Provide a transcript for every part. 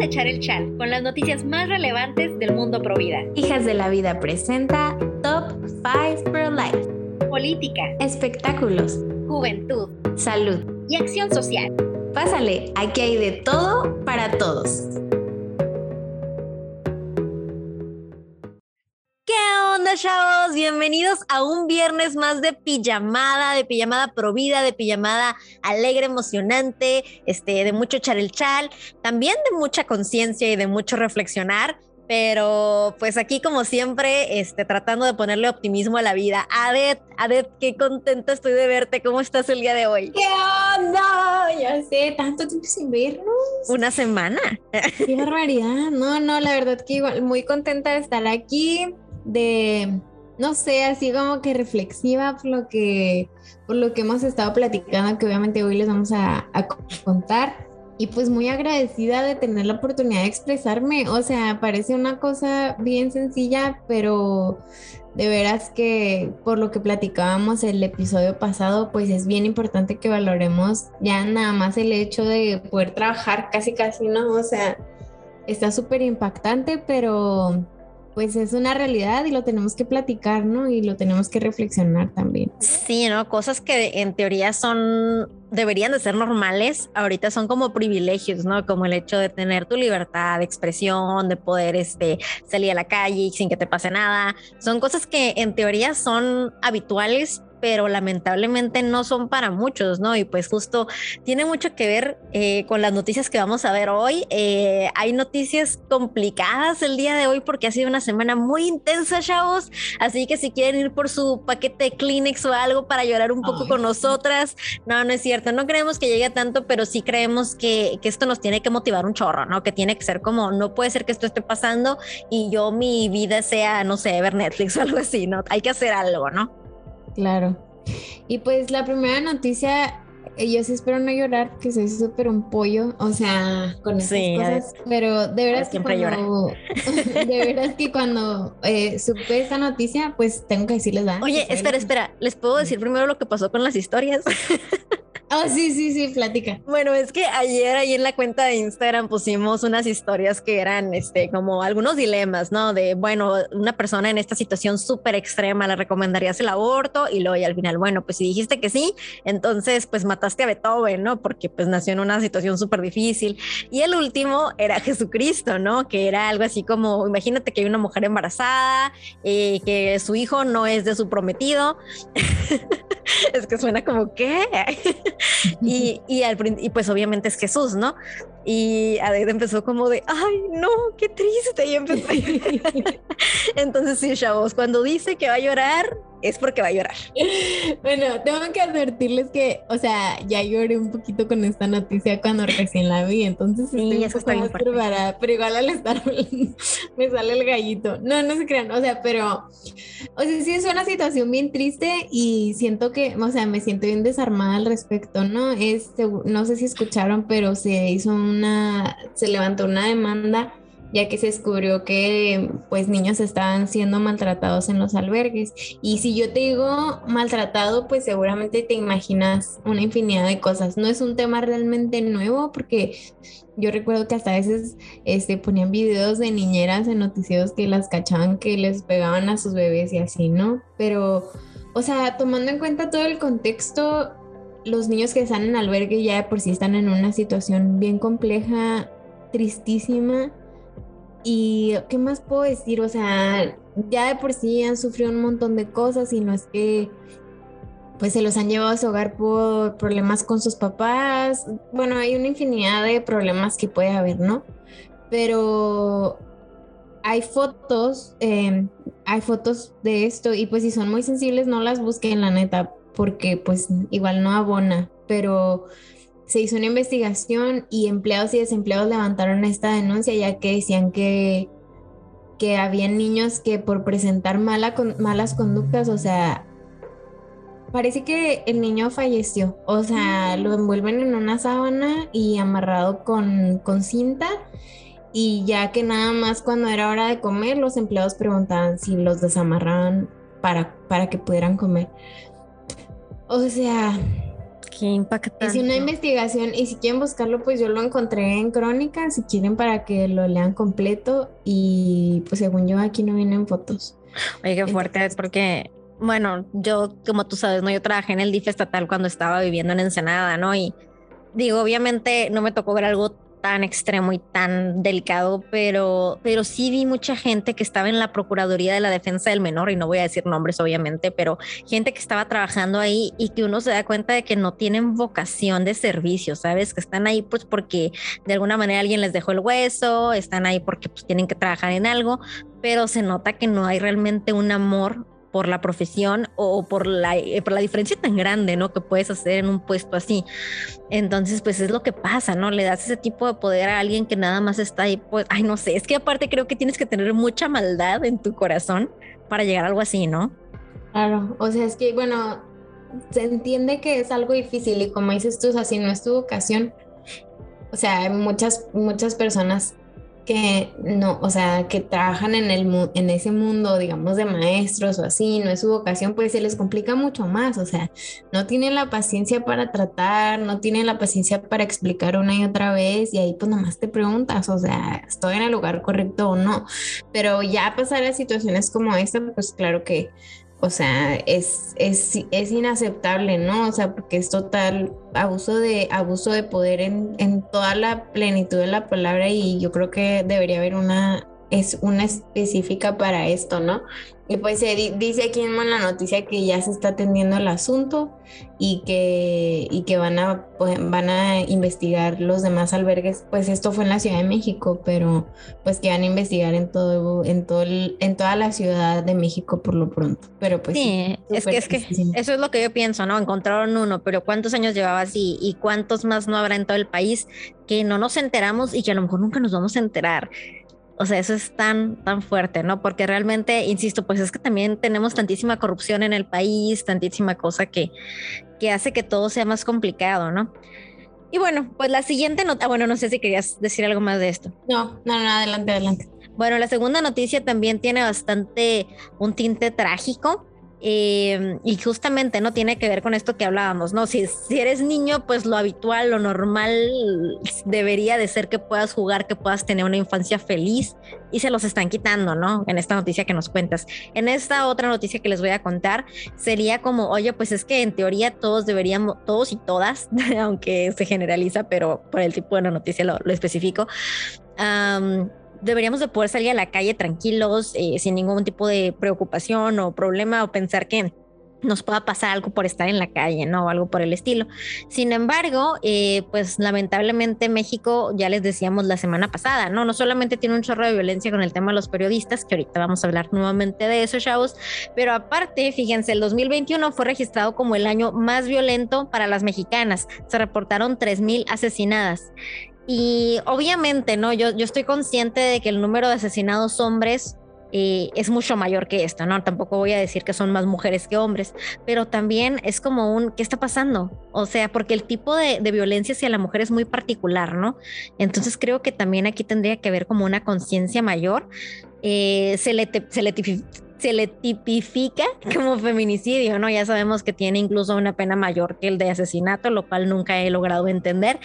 a echar el chal con las noticias más relevantes del mundo pro vida. Hijas de la Vida presenta Top 5 Pro Life. Política, Espectáculos, juventud salud. y acción social. Pásale, aquí hay de todo para todos. Bienvenidos a un viernes más de pijamada, de pijamada provida, de pijamada alegre, emocionante, este, de mucho echar el chal, también de mucha conciencia y de mucho reflexionar. Pero pues aquí como siempre, este, tratando de ponerle optimismo a la vida. Adet, Adet, qué contenta estoy de verte. ¿Cómo estás el día de hoy? ¿Qué onda? Ya sé, tanto tiempo sin vernos. Una semana. Qué barbaridad. No, no, la verdad que igual muy contenta de estar aquí, de, no sé, así como que reflexiva por lo que, por lo que hemos estado platicando, que obviamente hoy les vamos a, a contar. Y pues muy agradecida de tener la oportunidad de expresarme. O sea, parece una cosa bien sencilla, pero de veras que por lo que platicábamos el episodio pasado, pues es bien importante que valoremos ya nada más el hecho de poder trabajar casi casi, ¿no? O sea, está súper impactante, pero pues es una realidad y lo tenemos que platicar, ¿no? Y lo tenemos que reflexionar también. Sí, ¿no? Cosas que en teoría son, deberían de ser normales, ahorita son como privilegios, ¿no? Como el hecho de tener tu libertad de expresión, de poder este, salir a la calle sin que te pase nada. Son cosas que en teoría son habituales, pero lamentablemente no son para muchos, ¿no? Y pues justo tiene mucho que ver eh, con las noticias que vamos a ver hoy. Eh, hay noticias complicadas el día de hoy porque ha sido una semana muy intensa, chavos. Así que si quieren ir por su paquete de Kleenex o algo para llorar un poco Ay, con nosotras, no, no es cierto. No creemos que llegue a tanto, pero sí creemos que, que esto nos tiene que motivar un chorro, ¿no? Que tiene que ser como, no puede ser que esto esté pasando y yo mi vida sea, no sé, ver Netflix o algo así, ¿no? Hay que hacer algo, ¿no? Claro. Y pues la primera noticia, eh, yo sí espero no llorar, que soy súper un pollo, o sea, con estas Sí, cosas, pero de veras que siempre llora. cuando, de veras que cuando eh, supe esta noticia, pues tengo que decirles, ¿verdad? Oye, espera, espera, ¿les puedo decir primero lo que pasó con las historias? Oh, sí, sí, sí, platica. Bueno, es que ayer ahí en la cuenta de Instagram pusimos unas historias que eran este como algunos dilemas, ¿no? De bueno, una persona en esta situación súper extrema le recomendarías el aborto y luego y al final, bueno, pues si dijiste que sí, entonces pues mataste a Beethoven, ¿no? Porque pues nació en una situación súper difícil. Y el último era Jesucristo, ¿no? Que era algo así como, imagínate que hay una mujer embarazada, eh, que su hijo no es de su prometido. es que suena como, ¿qué? Y, y, al, y pues obviamente es Jesús, ¿no? Y Aded empezó como de, ay, no, qué triste. Y empezó. Entonces, sí, chavos, cuando dice que va a llorar, es porque va a llorar. Bueno, tengo que advertirles que, o sea, ya lloré un poquito con esta noticia cuando recién la vi, entonces Sí, estoy un eso poco más fuerte. preparada, pero igual al estar me sale el gallito. No, no se crean, o sea, pero, o sea, sí es una situación bien triste y siento que, o sea, me siento bien desarmada al respecto, ¿no? Es, no sé si escucharon, pero se hizo una, se levantó una demanda ya que se descubrió que pues niños estaban siendo maltratados en los albergues. Y si yo te digo maltratado, pues seguramente te imaginas una infinidad de cosas. No es un tema realmente nuevo porque yo recuerdo que hasta a veces este, ponían videos de niñeras en noticieros que las cachaban que les pegaban a sus bebés y así, ¿no? Pero, o sea, tomando en cuenta todo el contexto, los niños que están en albergue ya de por sí están en una situación bien compleja, tristísima. ¿Y qué más puedo decir? O sea, ya de por sí han sufrido un montón de cosas y no es que pues se los han llevado a su hogar por problemas con sus papás. Bueno, hay una infinidad de problemas que puede haber, ¿no? Pero hay fotos, eh, hay fotos de esto y pues si son muy sensibles no las busquen la neta porque pues igual no abona, pero se hizo una investigación y empleados y desempleados levantaron esta denuncia ya que decían que, que había niños que por presentar mala malas conductas, o sea, parece que el niño falleció, o sea, lo envuelven en una sábana y amarrado con, con cinta y ya que nada más cuando era hora de comer, los empleados preguntaban si los desamarraban para, para que pudieran comer. O sea, Qué impactante. Es una investigación y si quieren buscarlo, pues yo lo encontré en Crónica, si quieren para que lo lean completo y pues según yo aquí no vienen fotos. Oye, qué fuerte es porque, bueno, yo como tú sabes, no, yo trabajé en el DIF estatal cuando estaba viviendo en Ensenada, ¿no? Y digo, obviamente no me tocó ver algo tan extremo y tan delicado, pero, pero sí vi mucha gente que estaba en la Procuraduría de la Defensa del Menor, y no voy a decir nombres obviamente, pero gente que estaba trabajando ahí y que uno se da cuenta de que no tienen vocación de servicio, ¿sabes? Que están ahí pues porque de alguna manera alguien les dejó el hueso, están ahí porque pues tienen que trabajar en algo, pero se nota que no hay realmente un amor por la profesión o por la, eh, por la diferencia tan grande, ¿no? Que puedes hacer en un puesto así. Entonces, pues es lo que pasa, ¿no? Le das ese tipo de poder a alguien que nada más está ahí, pues, ay, no sé, es que aparte creo que tienes que tener mucha maldad en tu corazón para llegar a algo así, ¿no? Claro, o sea, es que, bueno, se entiende que es algo difícil y como dices tú, o sea, si no es tu vocación, o sea, muchas, muchas personas que no, o sea, que trabajan en, el, en ese mundo, digamos, de maestros o así, no es su vocación, pues se les complica mucho más, o sea, no tienen la paciencia para tratar, no tienen la paciencia para explicar una y otra vez y ahí pues nomás te preguntas, o sea, ¿estoy en el lugar correcto o no? Pero ya pasar a situaciones como esta, pues claro que o sea, es, es, es, inaceptable, ¿no? O sea, porque es total abuso de, abuso de poder en, en toda la plenitud de la palabra y yo creo que debería haber una, es una específica para esto, ¿no? Y pues se dice aquí en la noticia que ya se está atendiendo el asunto y que, y que van, a, pues, van a investigar los demás albergues. Pues esto fue en la Ciudad de México, pero pues que van a investigar en todo, en todo en toda la Ciudad de México por lo pronto. Pero pues sí, es que es que eso es lo que yo pienso, ¿no? Encontraron uno, pero ¿cuántos años llevaba así? ¿Y cuántos más no habrá en todo el país que no nos enteramos y que a lo mejor nunca nos vamos a enterar? O sea, eso es tan, tan fuerte, ¿no? Porque realmente, insisto, pues es que también tenemos tantísima corrupción en el país, tantísima cosa que, que hace que todo sea más complicado, ¿no? Y bueno, pues la siguiente nota, bueno, no sé si querías decir algo más de esto. No, no, no, adelante, adelante. Bueno, la segunda noticia también tiene bastante un tinte trágico. Em, y justamente no tiene que ver con esto que hablábamos, ¿no? Si, si eres niño, pues lo habitual, lo normal debería de ser que puedas jugar, que puedas tener una infancia feliz y se los están quitando, ¿no? En esta noticia que nos cuentas. En esta otra noticia que les voy a contar sería como, oye, pues es que en teoría todos deberíamos, todos y todas, aunque se generaliza, pero por el tipo de noticia lo, lo especifico, deberíamos de poder salir a la calle tranquilos, eh, sin ningún tipo de preocupación o problema o pensar que nos pueda pasar algo por estar en la calle, ¿no? O algo por el estilo. Sin embargo, eh, pues lamentablemente México, ya les decíamos la semana pasada, ¿no? No solamente tiene un chorro de violencia con el tema de los periodistas, que ahorita vamos a hablar nuevamente de eso, chavos, pero aparte, fíjense, el 2021 fue registrado como el año más violento para las mexicanas. Se reportaron 3.000 asesinadas. Y obviamente, ¿no? Yo, yo estoy consciente de que el número de asesinados hombres eh, es mucho mayor que esto, ¿no? Tampoco voy a decir que son más mujeres que hombres, pero también es como un, ¿qué está pasando? O sea, porque el tipo de, violencia hacia la mujer es muy particular, ¿no? Entonces creo que también aquí tendría que haber como una conciencia mayor. Eh, se, le se le se le tipifica como feminicidio, ¿no? Ya sabemos que tiene incluso una pena mayor que el de asesinato, lo cual nunca he logrado entender.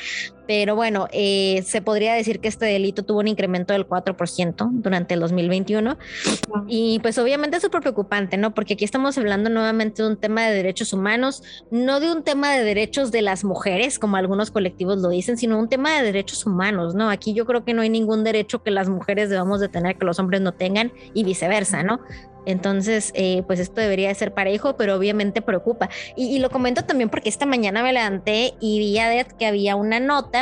Pero bueno, eh, se podría decir que este delito tuvo un incremento del 4% durante el 2021. Y pues obviamente es súper preocupante, ¿no? Porque aquí estamos hablando nuevamente de un tema de derechos humanos, no de un tema de derechos de las mujeres, como algunos colectivos lo dicen, sino un tema de derechos humanos, ¿no? Aquí yo creo que no hay ningún derecho que las mujeres debamos de tener que los hombres no tengan y viceversa, ¿no? Entonces, eh, pues esto debería de ser parejo, pero obviamente preocupa. Y, lo comento también porque esta mañana me levanté y vi a que había una nota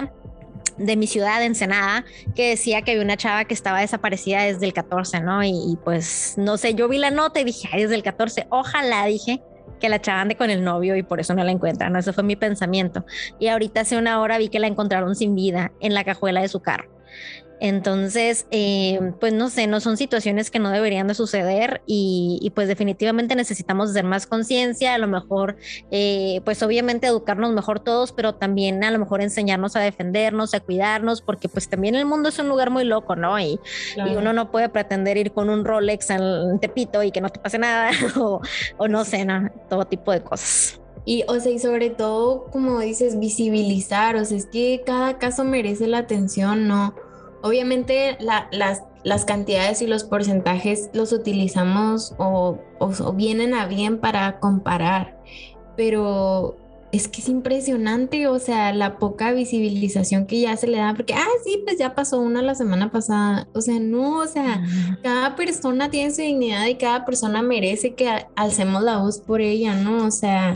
de mi ciudad, de Ensenada, que decía que había una chava que estaba desaparecida desde el 14, ¿no? Y, pues, no sé, yo vi la nota y dije, desde el 14, ojalá, dije, que la chava ande con el novio y por eso no la encuentran. Ese fue mi pensamiento. Y ahorita hace una hora vi que la encontraron sin vida en la cajuela de su carro. Entonces, eh, pues no sé, no son situaciones que no deberían de suceder y, pues definitivamente necesitamos hacer más conciencia, a lo mejor, eh, pues obviamente educarnos mejor todos, pero también a lo mejor enseñarnos a defendernos, a cuidarnos, porque pues también el mundo es un lugar muy loco, ¿no? Y, uno no puede pretender ir con un Rolex al Tepito y que no te pase nada o, o no sé, ¿no? todo tipo de cosas. Y, o sea, y sobre todo, como dices, visibilizar, o sea, es que cada caso merece la atención, ¿no? Obviamente las, las cantidades y los porcentajes los utilizamos o, o vienen a bien para comparar, pero es que es impresionante, o sea, la poca visibilización que ya se le da, porque, ah, sí, pues ya pasó una la semana pasada, o sea, no, o sea, cada persona tiene su dignidad y cada persona merece que alcemos la voz por ella, ¿no? O sea,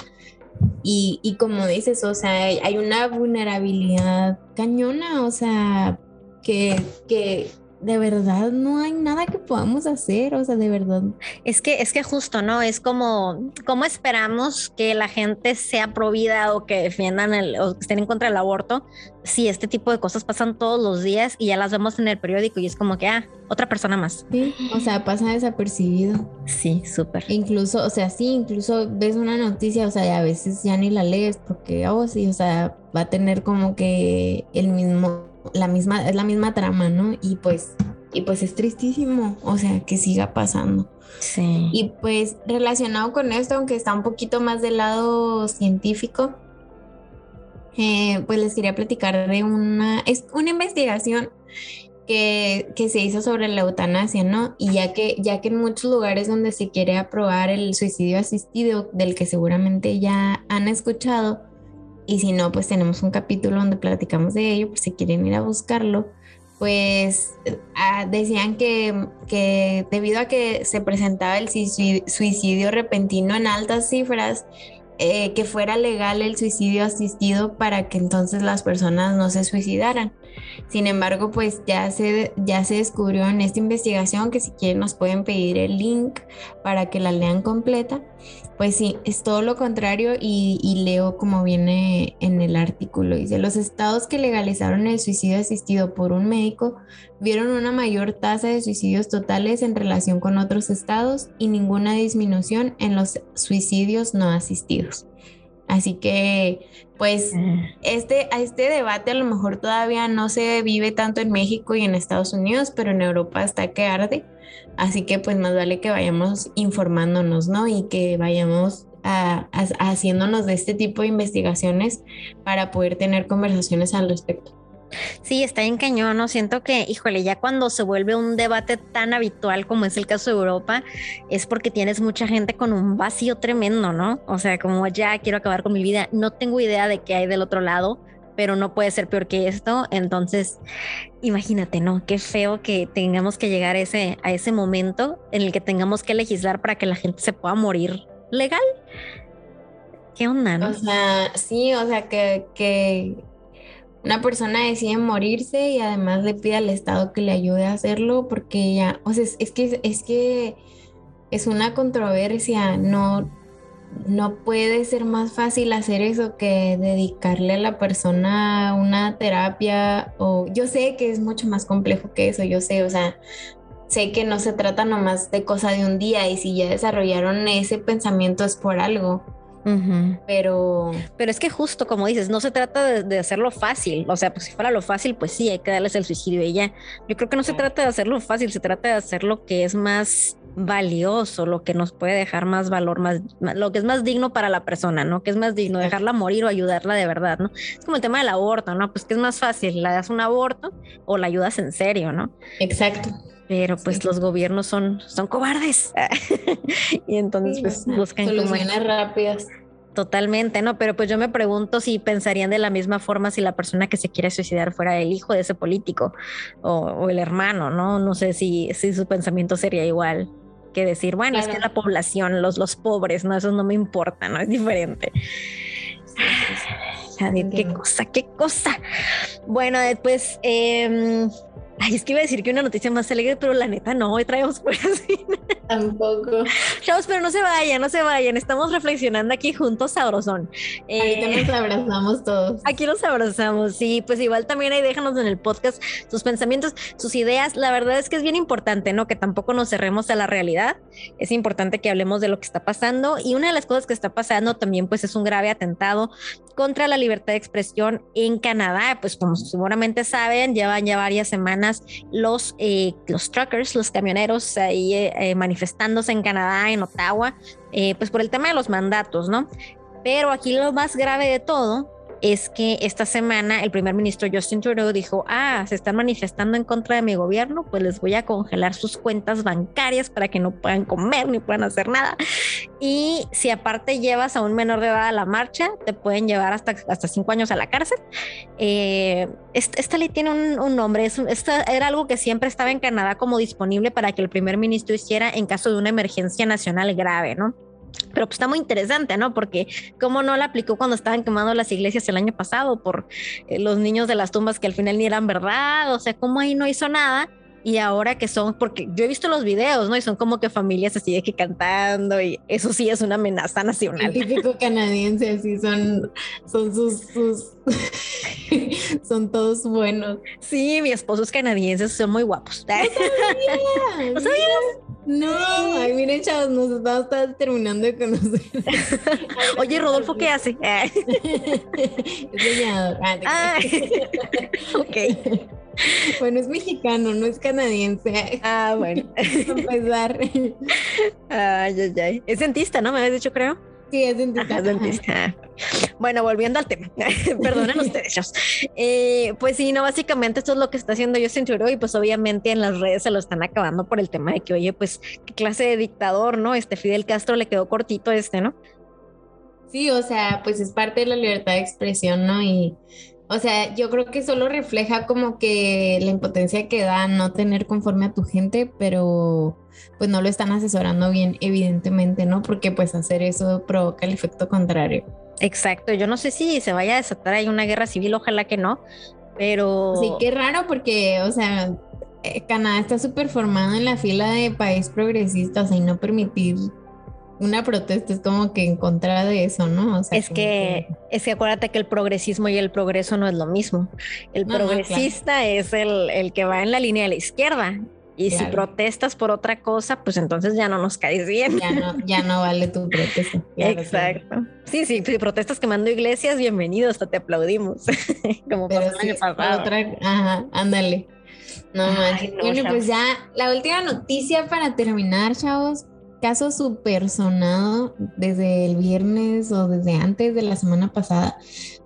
y, y como dices, o sea, hay una vulnerabilidad cañona, o sea, que, que de verdad no hay nada que podamos hacer, o sea, de verdad. Es que es que justo, ¿no? Es como cómo esperamos que la gente sea provida o que defiendan el o que estén en contra del aborto si este tipo de cosas pasan todos los días y ya las vemos en el periódico y es como que ah, otra persona más. Sí, o sea, pasa desapercibido. Sí, súper. Incluso, o sea, sí, incluso ves una noticia, o sea, y a veces ya ni la lees porque oh, sí, o sea, va a tener como que el mismo la misma, es la misma trama, ¿no? Y pues, y pues es tristísimo, o sea, que siga pasando. Sí. Y pues relacionado con esto, aunque está un poquito más del lado científico, eh, pues les quería platicar de una, es una investigación que, que, se hizo sobre la eutanasia, ¿no? Y ya que, ya que en muchos lugares donde se quiere aprobar el suicidio asistido, del que seguramente ya han escuchado, y si no, pues tenemos un capítulo donde platicamos de ello, por si quieren ir a buscarlo. Pues ah, decían que, que debido a que se presentaba el suicidio repentino en altas cifras, eh, que fuera legal el suicidio asistido para que entonces las personas no se suicidaran. Sin embargo, pues ya se, ya se descubrió en esta investigación que si quieren nos pueden pedir el link para que la lean completa. Pues sí, es todo lo contrario y, y leo como viene en el artículo. Dice, los estados que legalizaron el suicidio asistido por un médico vieron una mayor tasa de suicidios totales en relación con otros estados y ninguna disminución en los suicidios no asistidos. Así que, pues, este, a este debate a lo mejor todavía no se vive tanto en México y en Estados Unidos, pero en Europa está que arde. Así que, pues, más vale que vayamos informándonos, ¿no? Y que vayamos haciéndonos de este tipo de investigaciones para poder tener conversaciones al respecto. Sí, está en cañón, ¿no? Siento que, híjole, ya cuando se vuelve un debate tan habitual como es el caso de Europa, es porque tienes mucha gente con un vacío tremendo, ¿no? O sea, como ya quiero acabar con mi vida, no tengo idea de qué hay del otro lado, pero no puede ser peor que esto. Entonces, imagínate, ¿no? Qué feo que tengamos que llegar a ese, a ese momento en el que tengamos que legislar para que la gente se pueda morir legal. ¿Qué onda, no? O sea, sí, o sea, que, que una persona decide morirse y además le pide al Estado que le ayude a hacerlo porque ya, o sea, es, que es que es una controversia, no no puede ser más fácil hacer eso que dedicarle a la persona una terapia o yo sé que es mucho más complejo que eso, yo sé, o sea, sé que no se trata nomás de cosa de un día y si ya desarrollaron ese pensamiento es por algo. Pero... Pero es que justo como dices, no se trata de, hacerlo fácil. O sea, pues si fuera lo fácil, pues sí, hay que darles el suicidio y ya. Yo creo que no se trata de hacerlo fácil, se trata de hacer lo que es más valioso, lo que nos puede dejar más valor, más, lo que es más digno para la persona, ¿no? Que es más digno, dejarla morir o ayudarla de verdad, ¿no? Es como el tema del aborto, ¿no? Pues que es más fácil, la das un aborto o la ayudas en serio, ¿no? Exacto. Pero pues los gobiernos son, son cobardes. y entonces pues buscan soluciones rápidas. Totalmente, ¿no? Pero pues yo me pregunto si pensarían de la misma forma si la persona que se quiere suicidar fuera el hijo de ese político o, el hermano, ¿no? No sé si, si su pensamiento sería igual que decir, bueno, es que la población, los, los pobres, ¿no? Eso no me importa, ¿no? Es diferente. qué cosa, qué cosa. Bueno, después, eh, Ay, es que iba a decir que una noticia más alegre, pero la neta no, hoy traemos por así. Tampoco. Chavos, pero no se vayan, no se vayan. Estamos reflexionando aquí juntos, sabrosón. Eh, nos abrazamos todos. Aquí nos abrazamos, sí. Pues igual también ahí déjanos en el podcast sus pensamientos, sus ideas. La verdad es que es bien importante, ¿no? Que tampoco nos cerremos a la realidad. Es importante que hablemos de lo que está pasando. Y una de las cosas que está pasando también, pues, es un grave atentado contra la libertad de expresión en Canadá. Pues, como seguramente saben, llevan ya varias semanas los, eh, los truckers, los camioneros ahí eh, eh, manifestándose en Canadá, en Ottawa, pues por el tema de los mandatos, ¿no? Pero aquí lo más grave de todo es que esta semana el primer ministro Justin Trudeau dijo, ah, se están manifestando en contra de mi gobierno, pues les voy a congelar sus cuentas bancarias para que no puedan comer ni puedan hacer nada. Y si aparte llevas a un menor de edad a la marcha, te pueden llevar hasta, hasta cinco años a la cárcel. Eh, esta, ley tiene un, nombre, es esta era algo que siempre estaba en Canadá como disponible para que el primer ministro hiciera en caso de una emergencia nacional grave, ¿no? Pero pues está muy interesante, ¿no? Porque cómo no la aplicó cuando estaban quemando las iglesias el año pasado por eh, los niños de las tumbas que al final ni eran verdad, o sea, cómo ahí no hizo nada y ahora que son, porque yo he visto los videos, ¿no? Y son como que familias así de que cantando y eso sí es una amenaza nacional. El típico canadiense, así son, son sus, sus son todos buenos. Sí, mi esposo es canadiense, son muy guapos. ¿No No, ay, miren, chavos, nos estamos terminando de conocer. Oye, Rodolfo, ¿qué hace? es leñador. Ah, ok. Bueno, es mexicano, no es canadiense. Ah, bueno. empezar. Ay, ay, ay. Es dentista, ¿no? Me habías dicho, creo. Sí, es dentista. Bueno, volviendo al tema. Perdonen ustedes, eh, pues sí, no, básicamente esto es lo que está haciendo Justin Trudeau y pues obviamente en las redes se lo están acabando por el tema de que, oye, pues qué clase de dictador, ¿no? Este Fidel Castro le quedó cortito este, ¿no? Sí, o sea, pues es parte de la libertad de expresión, ¿no? Y o sea, yo creo que solo refleja como que la impotencia que da no tener conforme a tu gente, pero pues no lo están asesorando bien, evidentemente, ¿no? Porque pues hacer eso provoca el efecto contrario. Exacto, yo no sé si se vaya a desatar ahí una guerra civil, ojalá que no, pero... Sí, qué raro porque, o sea, eh, Canadá está súper formado en la fila de país progresista, o sea, y no permitir una protesta es como que en contra de eso, ¿no? es que, es que acuérdate que el progresismo y el progreso no es lo mismo. El progresista es el, que va en la línea de la izquierda. Y si protestas por otra cosa, pues entonces ya no nos caes bien. Ya no, ya no vale tu protesta. Exacto. Sí, sí, si protestas quemando iglesias, bienvenido, hasta te aplaudimos. Como Pero Otra, ajá, ándale. No manches. bueno, pues ya la última noticia para terminar, chavos caso súper sonado desde el viernes o desde antes de la semana pasada,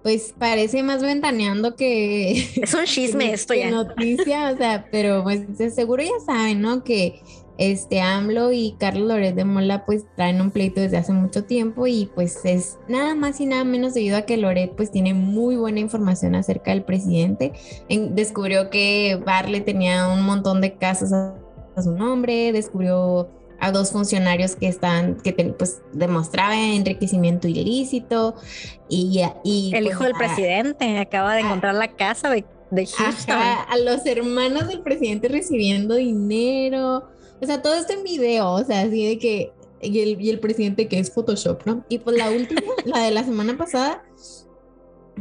pues parece más ventaneando que... Es un chisme esto ya. Noticia, o sea, pero pues seguro ya saben, ¿no? Que este AMLO y Carlos Loret de Mola pues traen un pleito desde hace mucho tiempo y pues es nada más y nada menos debido a que Loret pues tiene muy buena información acerca del presidente. descubrió que Barley tenía un montón de casos a su nombre, descubrió a dos funcionarios que están, que pues demostraban enriquecimiento ilícito y, y el pues, hijo del presidente acaba de encontrar la casa de, de Houston. a los hermanos del presidente recibiendo dinero, o sea, todo esto en video, o sea, así de que, y el, y el presidente que es Photoshop, ¿no? Y pues la última, la de la semana pasada,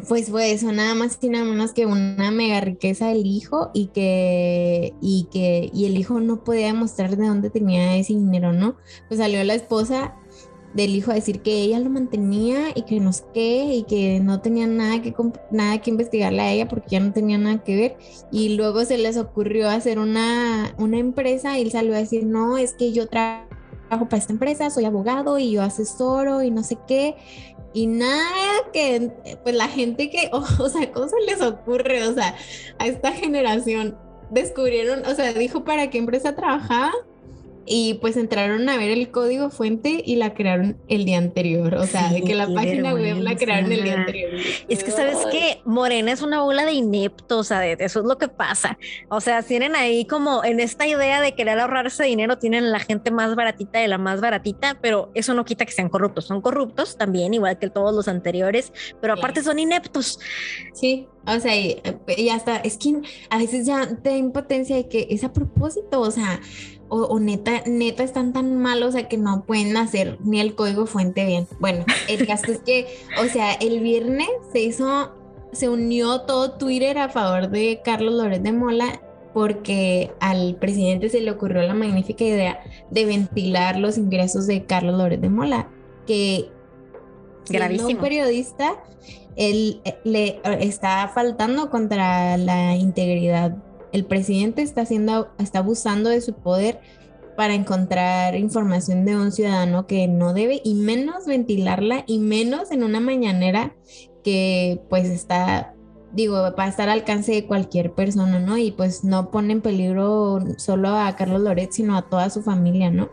pues fue eso, nada más y nada menos que una mega riqueza del hijo y que, y que, y el hijo no podía demostrar de dónde tenía ese dinero, ¿no? Pues salió la esposa del hijo a decir que ella lo mantenía y que no qué y que no tenía nada que nada que investigarle a ella porque ya no tenía nada que ver y luego se les ocurrió hacer una, una empresa y él salió a decir no es que yo trabajo para esta empresa soy abogado y yo asesoro y no sé qué y nada que, pues la gente que, o, sea, ¿cómo se les ocurre? O sea, a esta generación descubrieron, o sea, dijo para qué empresa trabajaba y pues entraron a ver el código fuente y la crearon el día anterior. O sea, de que la página web la crearon el día anterior. Es que, ¿sabes que Morena es una bola de ineptos, o sea, eso es lo que pasa. O sea, tienen ahí como en esta idea de querer ahorrarse dinero, tienen la gente más baratita de la más baratita, pero eso no quita que sean corruptos. Son corruptos también, igual que todos los anteriores, pero aparte son ineptos. Sí, o sea, y, y hasta es que a veces ya te da impotencia de que es a propósito, o sea, o, neta, neta están tan malos, o sea, que no pueden hacer ni el código fuente bien. Bueno, el caso es que, o sea, el viernes se hizo, se unió todo Twitter a favor de Carlos Lórez de Mola porque al presidente se le ocurrió la magnífica idea de ventilar los ingresos de Carlos Lórez de Mola, que siendo un periodista, él eh, le está faltando contra la integridad el presidente está haciendo, está abusando de su poder para encontrar información de un ciudadano que no debe y menos ventilarla y menos en una mañanera que pues está digo, va a estar al alcance de cualquier persona, ¿no? Y pues no pone en peligro solo a Carlos Loret, sino a toda su familia, ¿no?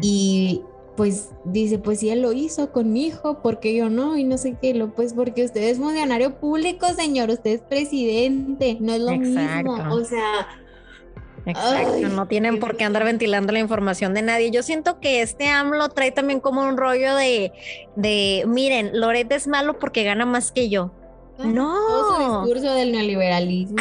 Y pues dice, pues si él lo hizo con mi hijo, ¿por qué yo no? Y no sé qué, lo pues porque usted es funcionario público, señor, usted es presidente, no es lo mismo, o sea... Exacto, no tienen por qué andar ventilando la información de nadie. Yo siento que este AMLO trae también como un rollo de, de miren, Loret es malo porque gana más que yo. No. Todo su discurso del neoliberalismo.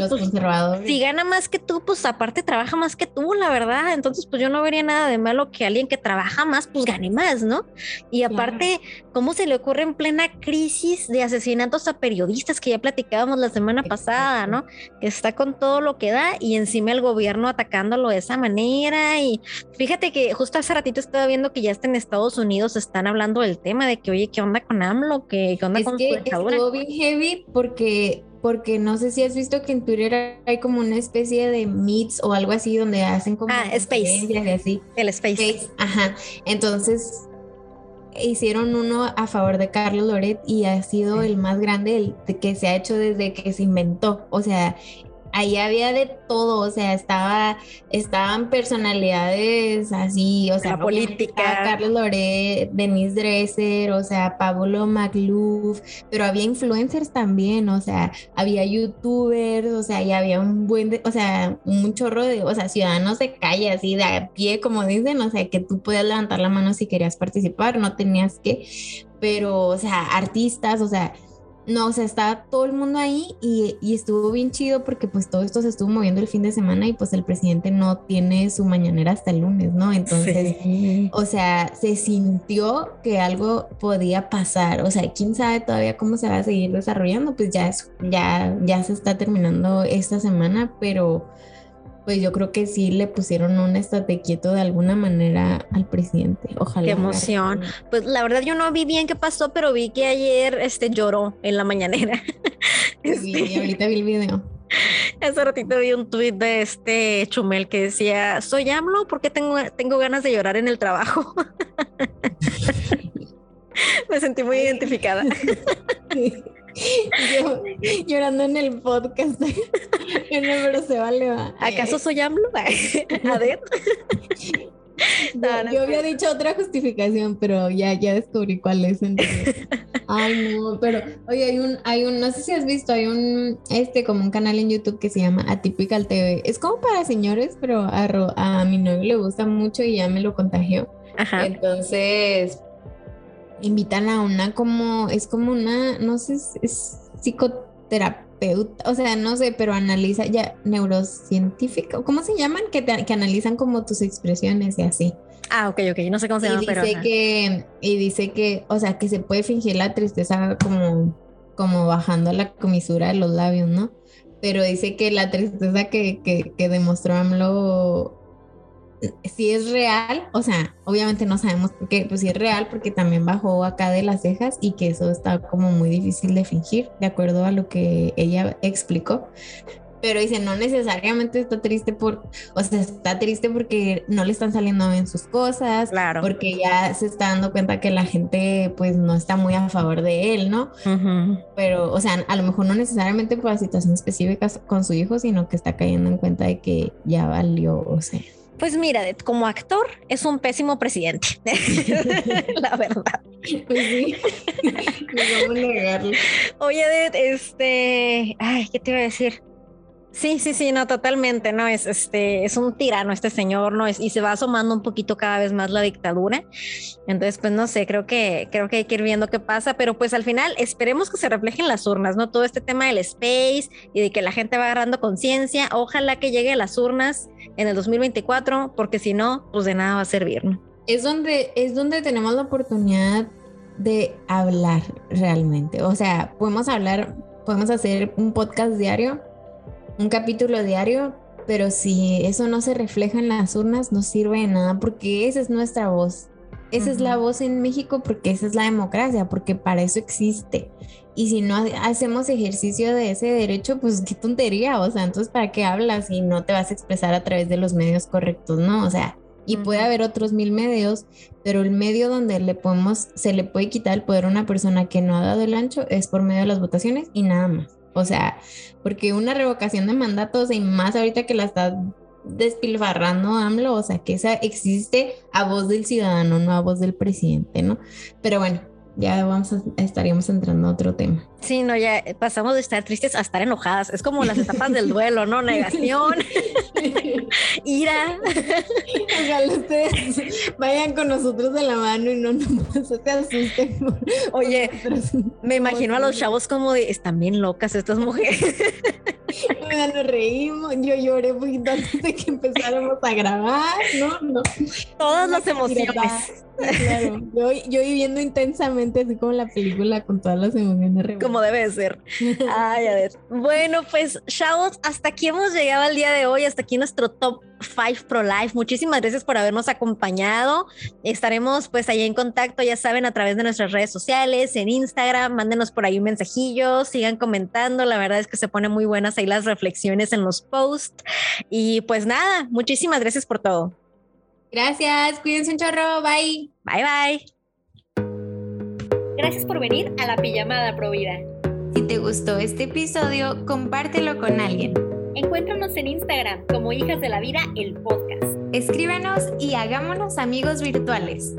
los pues, conservadores. Si gana más que tú, pues aparte trabaja más que tú, la verdad. Entonces, pues yo no vería nada de malo que alguien que trabaja más, pues gane más, ¿no? Y aparte, ¿cómo se le ocurre en plena crisis de asesinatos a periodistas que ya platicábamos la semana pasada, ¿no? Que está con todo lo que da y encima el gobierno atacándolo de esa manera. Y fíjate que justo hace ratito estaba viendo que ya está en Estados Unidos, están hablando del tema de que, oye, ¿qué onda con AMLO? ¿Qué, onda con estuvo bien heavy porque, porque no sé si has visto que en Twitter hay como una especie de meets o algo así donde hacen como ah, Space. así. El space. Ajá. Entonces hicieron uno a favor de Carlos Loret y ha sido el más grande que se ha hecho desde que se inventó. O sea, ahí había de todo, o sea, estaba, estaban personalidades así, o sea, política. Carlos Loret, Denise Dresser, o sea, Pablo Magluf, pero había influencers también, o sea, había youtubers, o sea, y había un buen, de, o sea, un chorro de, o sea, ciudadanos de calle, así de a pie, como dicen, o sea, que tú podías levantar la mano si querías participar, no tenías que, pero, o sea, artistas, o sea, no, o sea, estaba todo el mundo ahí y, estuvo bien chido porque pues todo esto se estuvo moviendo el fin de semana y pues el presidente no tiene su mañanera hasta el lunes, ¿no? Entonces, o sea, se sintió que algo podía pasar, o sea, quién sabe todavía cómo se va a seguir desarrollando, pues ya, ya, ya se está terminando esta semana, pero pues yo creo que sí le pusieron un estate quieto de alguna manera al presidente. Ojalá. Qué emoción. Pues la verdad yo no vi bien qué pasó, pero vi que ayer este lloró en la mañanera. Sí, ahorita vi el video. Hace ratito vi un tuit de este Chumel que decía, soy AMLO porque tengo, tengo ganas de llorar en el trabajo. Me sentí muy identificada. Yo llorando en el podcast. pero se vale. ¿Acaso soy AMLO? A ver. yo, había dicho otra justificación, pero ya, ya descubrí cuál es. Ay, no, pero oye, hay un, hay un, no sé si has visto, hay un, este, como un canal en YouTube que se llama Atypical TV. Es como para señores, pero a, a mi novio le gusta mucho y ya me lo contagió. Ajá. Entonces, invitan a una como, es como una, no sé, es psicoterapeuta, o sea, no sé, pero analiza ya neurocientífico, ¿cómo se llaman? Que, que analizan como tus expresiones y así. Ah, ok, ok, no sé cómo se llama, pero... Que, y dice que, o sea, que se puede fingir la tristeza como, como bajando la comisura de los labios, ¿no? Pero dice que la tristeza que, que, que demostró AMLO si es real, o sea, obviamente no sabemos por qué, pues si es real porque también bajó acá de las cejas y que eso está como muy difícil de fingir, de acuerdo a lo que ella explicó. Pero dice, no necesariamente está triste por, o sea, está triste porque no le están saliendo bien sus cosas, claro. porque ya se está dando cuenta que la gente pues no está muy a favor de él, ¿no? Pero, o sea, a lo mejor no necesariamente por la situación específica con su hijo, sino que está cayendo en cuenta de que ya valió, o sea. Pues mira, como actor es un pésimo presidente, la verdad. Pues sí, vamos a negarlo. Oye, este, ay, ¿qué te iba a decir? Sí, sí, sí, no, totalmente, no, es este, es un tirano este señor, no es, y se va asomando un poquito cada vez más la dictadura. Entonces, pues no sé, creo que, creo que hay que ir viendo qué pasa, pero pues al final esperemos que se reflejen las urnas, ¿no? Todo este tema del space y de que la gente va agarrando conciencia, ojalá que llegue a las urnas en el 2024, porque si no, pues de nada va a servir, ¿no? Es donde, es donde tenemos la oportunidad de hablar realmente, o sea, podemos hablar, podemos hacer un podcast diario un capítulo diario, pero si eso no se refleja en las urnas, no sirve de nada porque esa es nuestra voz. Esa es la voz en México porque esa es la democracia, porque para eso existe. Y si no hacemos ejercicio de ese derecho, pues qué tontería, o sea, entonces ¿para qué hablas y no te vas a expresar a través de los medios correctos, no? O sea, y puede haber otros mil medios, pero el medio donde le podemos, se le puede quitar el poder a una persona que no ha dado el ancho es por medio de las votaciones y nada más. O sea, porque una revocación de mandatos y más ahorita que la está despilfarrando AMLO, o sea, que esa existe a voz del ciudadano, no a voz del presidente, ¿no? Pero bueno, ya vamos a, estaríamos entrando a otro tema. Sí, no, ya pasamos de estar tristes a estar enojadas. Es como las etapas del duelo, ¿no? Negación, ira. Ojalá ustedes vayan con nosotros de la mano y no nos se asusten. Oye, me imagino a los chavos como de, están bien locas estas mujeres. Mira, nos reímos, yo lloré poquito antes de que empezáramos a grabar, ¿no? no. Todas las emociones. Claro, yo, yo viviendo intensamente así como la película con todas las emociones Como debe ser. Ay, a ver. Bueno, pues chavos, hasta aquí hemos llegado al día de hoy, hasta aquí nuestro top 5 Pro Life. Muchísimas gracias por habernos acompañado. Estaremos pues ahí en contacto, ya saben, a través de nuestras redes sociales, en Instagram, mándenos por ahí un mensajillo, sigan comentando. La verdad es que se ponen muy buenas ahí las reflexiones en los posts. Y pues nada, muchísimas gracias por todo. Gracias, cuídense un chorro, bye. Bye bye. Gracias por venir a la pijamada Provida. Si te gustó este episodio, compártelo con alguien. Encuéntranos en Instagram como Hijas de la Vida, el podcast. Escríbanos y hagámonos amigos virtuales.